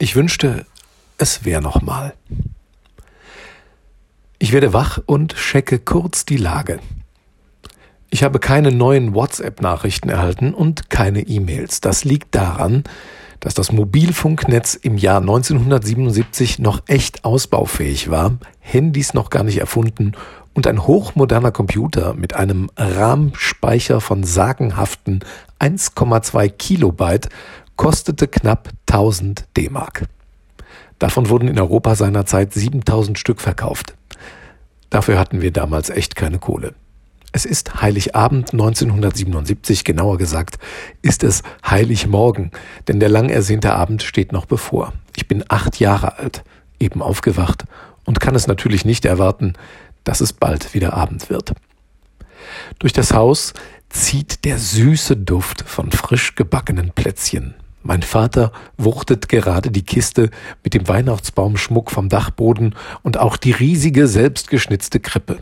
Ich wünschte, es wäre noch mal. Ich werde wach und checke kurz die Lage. Ich habe keine neuen WhatsApp-Nachrichten erhalten und keine E-Mails. Das liegt daran, dass das Mobilfunknetz im Jahr 1977 noch echt ausbaufähig war, Handys noch gar nicht erfunden und ein hochmoderner Computer mit einem RAM-Speicher von sagenhaften 1,2 Kilobyte kostete knapp 1000 D-Mark. Davon wurden in Europa seinerzeit 7000 Stück verkauft. Dafür hatten wir damals echt keine Kohle. Es ist Heiligabend 1977, genauer gesagt, ist es Heiligmorgen, denn der lang ersehnte Abend steht noch bevor. Ich bin acht Jahre alt, eben aufgewacht und kann es natürlich nicht erwarten, dass es bald wieder Abend wird. Durch das Haus zieht der süße Duft von frisch gebackenen Plätzchen. Mein Vater wuchtet gerade die Kiste mit dem Weihnachtsbaumschmuck vom Dachboden und auch die riesige selbstgeschnitzte Krippe.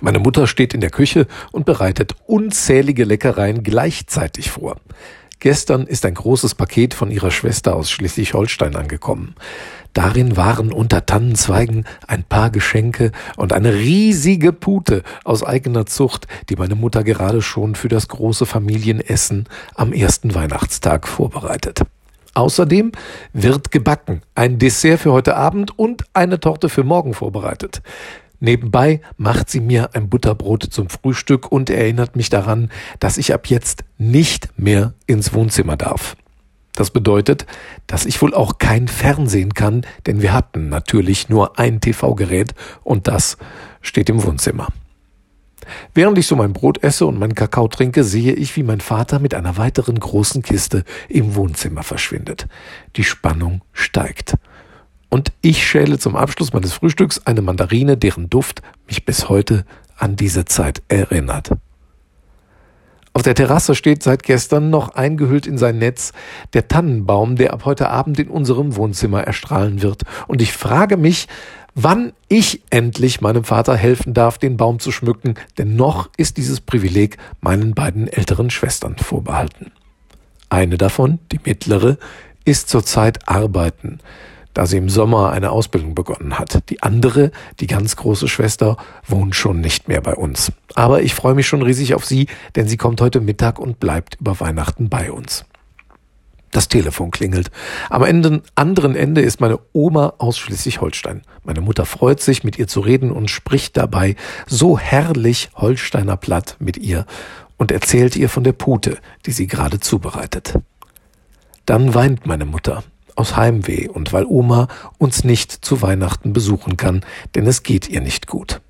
Meine Mutter steht in der Küche und bereitet unzählige Leckereien gleichzeitig vor. Gestern ist ein großes Paket von ihrer Schwester aus Schleswig-Holstein angekommen. Darin waren unter Tannenzweigen ein paar Geschenke und eine riesige Pute aus eigener Zucht, die meine Mutter gerade schon für das große Familienessen am ersten Weihnachtstag vorbereitet. Außerdem wird gebacken, ein Dessert für heute Abend und eine Torte für morgen vorbereitet. Nebenbei macht sie mir ein Butterbrot zum Frühstück und erinnert mich daran, dass ich ab jetzt nicht mehr ins Wohnzimmer darf. Das bedeutet, dass ich wohl auch kein Fernsehen kann, denn wir hatten natürlich nur ein TV-Gerät und das steht im Wohnzimmer. Während ich so mein Brot esse und meinen Kakao trinke, sehe ich, wie mein Vater mit einer weiteren großen Kiste im Wohnzimmer verschwindet. Die Spannung steigt. Und ich schäle zum Abschluss meines Frühstücks eine Mandarine, deren Duft mich bis heute an diese Zeit erinnert. Auf der Terrasse steht seit gestern noch eingehüllt in sein Netz der Tannenbaum, der ab heute Abend in unserem Wohnzimmer erstrahlen wird. Und ich frage mich, wann ich endlich meinem Vater helfen darf, den Baum zu schmücken, denn noch ist dieses Privileg meinen beiden älteren Schwestern vorbehalten. Eine davon, die mittlere, ist zurzeit arbeiten da sie im Sommer eine Ausbildung begonnen hat. Die andere, die ganz große Schwester, wohnt schon nicht mehr bei uns. Aber ich freue mich schon riesig auf sie, denn sie kommt heute Mittag und bleibt über Weihnachten bei uns. Das Telefon klingelt. Am Ende, anderen Ende ist meine Oma aus Schleswig-Holstein. Meine Mutter freut sich, mit ihr zu reden und spricht dabei so herrlich Holsteiner Platt mit ihr und erzählt ihr von der Pute, die sie gerade zubereitet. Dann weint meine Mutter aus Heimweh und weil Oma uns nicht zu Weihnachten besuchen kann, denn es geht ihr nicht gut.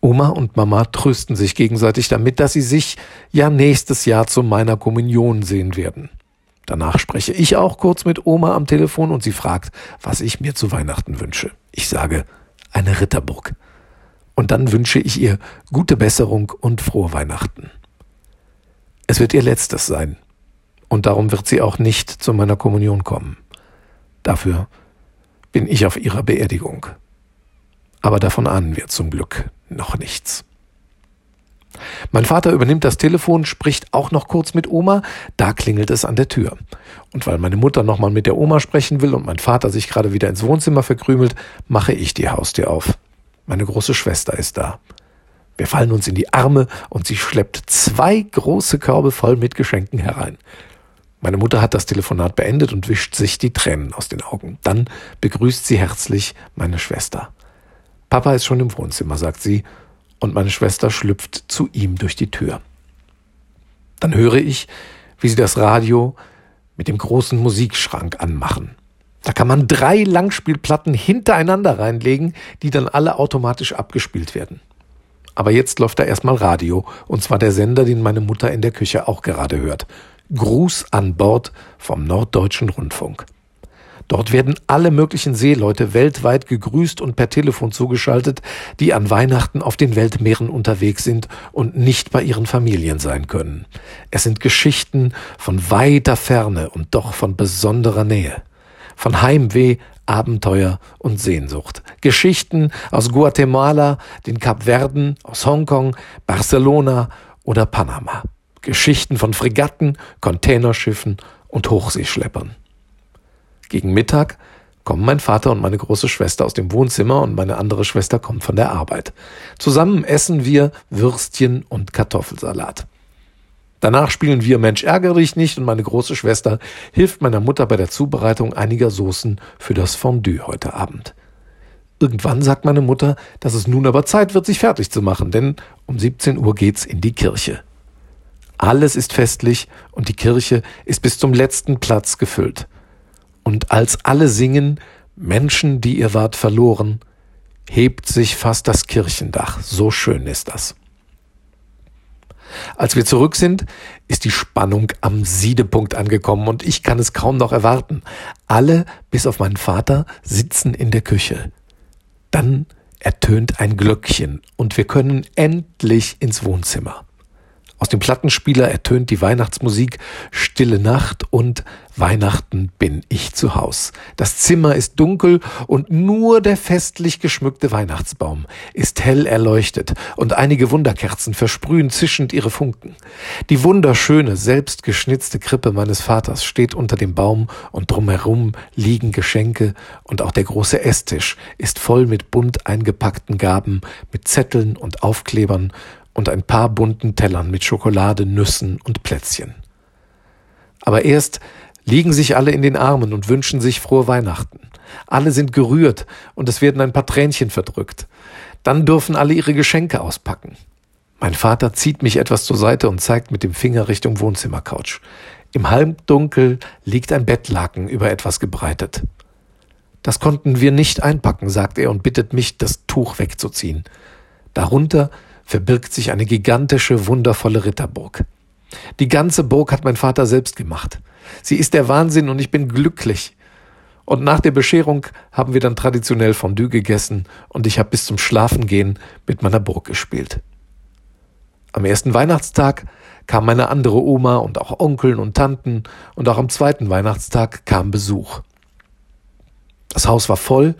Oma und Mama trösten sich gegenseitig damit, dass sie sich ja nächstes Jahr zu meiner Kommunion sehen werden. Danach spreche ich auch kurz mit Oma am Telefon und sie fragt, was ich mir zu Weihnachten wünsche. Ich sage, eine Ritterburg. Und dann wünsche ich ihr gute Besserung und frohe Weihnachten. Es wird ihr letztes sein, und darum wird sie auch nicht zu meiner Kommunion kommen. Dafür bin ich auf ihrer Beerdigung. Aber davon ahnen wir zum Glück noch nichts. Mein Vater übernimmt das Telefon, spricht auch noch kurz mit Oma, da klingelt es an der Tür. Und weil meine Mutter nochmal mit der Oma sprechen will und mein Vater sich gerade wieder ins Wohnzimmer verkrümelt, mache ich die Haustür auf. Meine große Schwester ist da. Wir fallen uns in die Arme und sie schleppt zwei große Körbe voll mit Geschenken herein. Meine Mutter hat das Telefonat beendet und wischt sich die Tränen aus den Augen. Dann begrüßt sie herzlich meine Schwester. Papa ist schon im Wohnzimmer, sagt sie, und meine Schwester schlüpft zu ihm durch die Tür. Dann höre ich, wie sie das Radio mit dem großen Musikschrank anmachen. Da kann man drei Langspielplatten hintereinander reinlegen, die dann alle automatisch abgespielt werden. Aber jetzt läuft da erstmal Radio, und zwar der Sender, den meine Mutter in der Küche auch gerade hört. Gruß an Bord vom Norddeutschen Rundfunk. Dort werden alle möglichen Seeleute weltweit gegrüßt und per Telefon zugeschaltet, die an Weihnachten auf den Weltmeeren unterwegs sind und nicht bei ihren Familien sein können. Es sind Geschichten von weiter Ferne und doch von besonderer Nähe. Von Heimweh, Abenteuer und Sehnsucht. Geschichten aus Guatemala, den Kapverden, aus Hongkong, Barcelona oder Panama. Geschichten von Fregatten, Containerschiffen und Hochseeschleppern. Gegen Mittag kommen mein Vater und meine große Schwester aus dem Wohnzimmer und meine andere Schwester kommt von der Arbeit. Zusammen essen wir Würstchen und Kartoffelsalat. Danach spielen wir Mensch ärgere dich nicht und meine große Schwester hilft meiner Mutter bei der Zubereitung einiger Soßen für das Fondue heute Abend. Irgendwann sagt meine Mutter, dass es nun aber Zeit wird, sich fertig zu machen, denn um 17 Uhr geht's in die Kirche. Alles ist festlich und die Kirche ist bis zum letzten Platz gefüllt. Und als alle singen, Menschen, die ihr wart verloren, hebt sich fast das Kirchendach. So schön ist das. Als wir zurück sind, ist die Spannung am Siedepunkt angekommen und ich kann es kaum noch erwarten. Alle, bis auf meinen Vater, sitzen in der Küche. Dann ertönt ein Glöckchen und wir können endlich ins Wohnzimmer. Aus dem Plattenspieler ertönt die Weihnachtsmusik Stille Nacht und Weihnachten bin ich zu Haus. Das Zimmer ist dunkel und nur der festlich geschmückte Weihnachtsbaum ist hell erleuchtet und einige Wunderkerzen versprühen zischend ihre Funken. Die wunderschöne, selbstgeschnitzte Krippe meines Vaters steht unter dem Baum und drumherum liegen Geschenke und auch der große Esstisch ist voll mit bunt eingepackten Gaben, mit Zetteln und Aufklebern und ein paar bunten Tellern mit Schokolade, Nüssen und Plätzchen. Aber erst liegen sich alle in den Armen und wünschen sich frohe Weihnachten. Alle sind gerührt und es werden ein paar Tränchen verdrückt. Dann dürfen alle ihre Geschenke auspacken. Mein Vater zieht mich etwas zur Seite und zeigt mit dem Finger Richtung Wohnzimmercouch. Im Halbdunkel liegt ein Bettlaken über etwas gebreitet. Das konnten wir nicht einpacken, sagt er und bittet mich, das Tuch wegzuziehen. Darunter verbirgt sich eine gigantische, wundervolle Ritterburg. Die ganze Burg hat mein Vater selbst gemacht. Sie ist der Wahnsinn und ich bin glücklich. Und nach der Bescherung haben wir dann traditionell Fondue gegessen und ich habe bis zum Schlafengehen mit meiner Burg gespielt. Am ersten Weihnachtstag kam meine andere Oma und auch Onkeln und Tanten und auch am zweiten Weihnachtstag kam Besuch. Das Haus war voll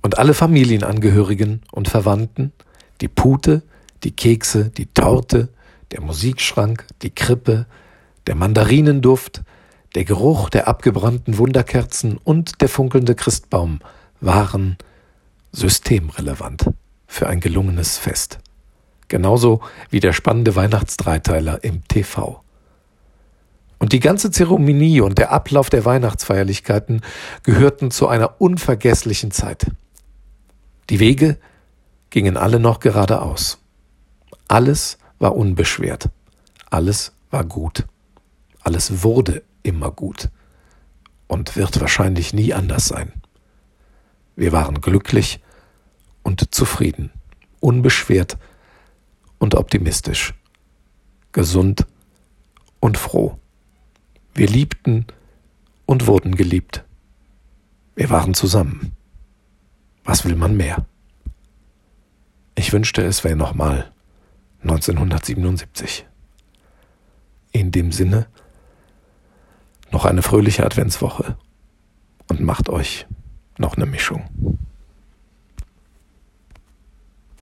und alle Familienangehörigen und Verwandten, die Pute, die Kekse, die Torte, der Musikschrank, die Krippe, der Mandarinenduft, der Geruch der abgebrannten Wunderkerzen und der funkelnde Christbaum waren systemrelevant für ein gelungenes Fest. Genauso wie der spannende Weihnachtsdreiteiler im TV. Und die ganze Zeremonie und der Ablauf der Weihnachtsfeierlichkeiten gehörten zu einer unvergesslichen Zeit. Die Wege gingen alle noch geradeaus. Alles war unbeschwert. Alles war gut. Alles wurde immer gut. Und wird wahrscheinlich nie anders sein. Wir waren glücklich und zufrieden, unbeschwert und optimistisch, gesund und froh. Wir liebten und wurden geliebt. Wir waren zusammen. Was will man mehr? Ich wünschte, es wäre nochmal 1977. In dem Sinne, noch eine fröhliche Adventswoche und macht euch noch eine Mischung.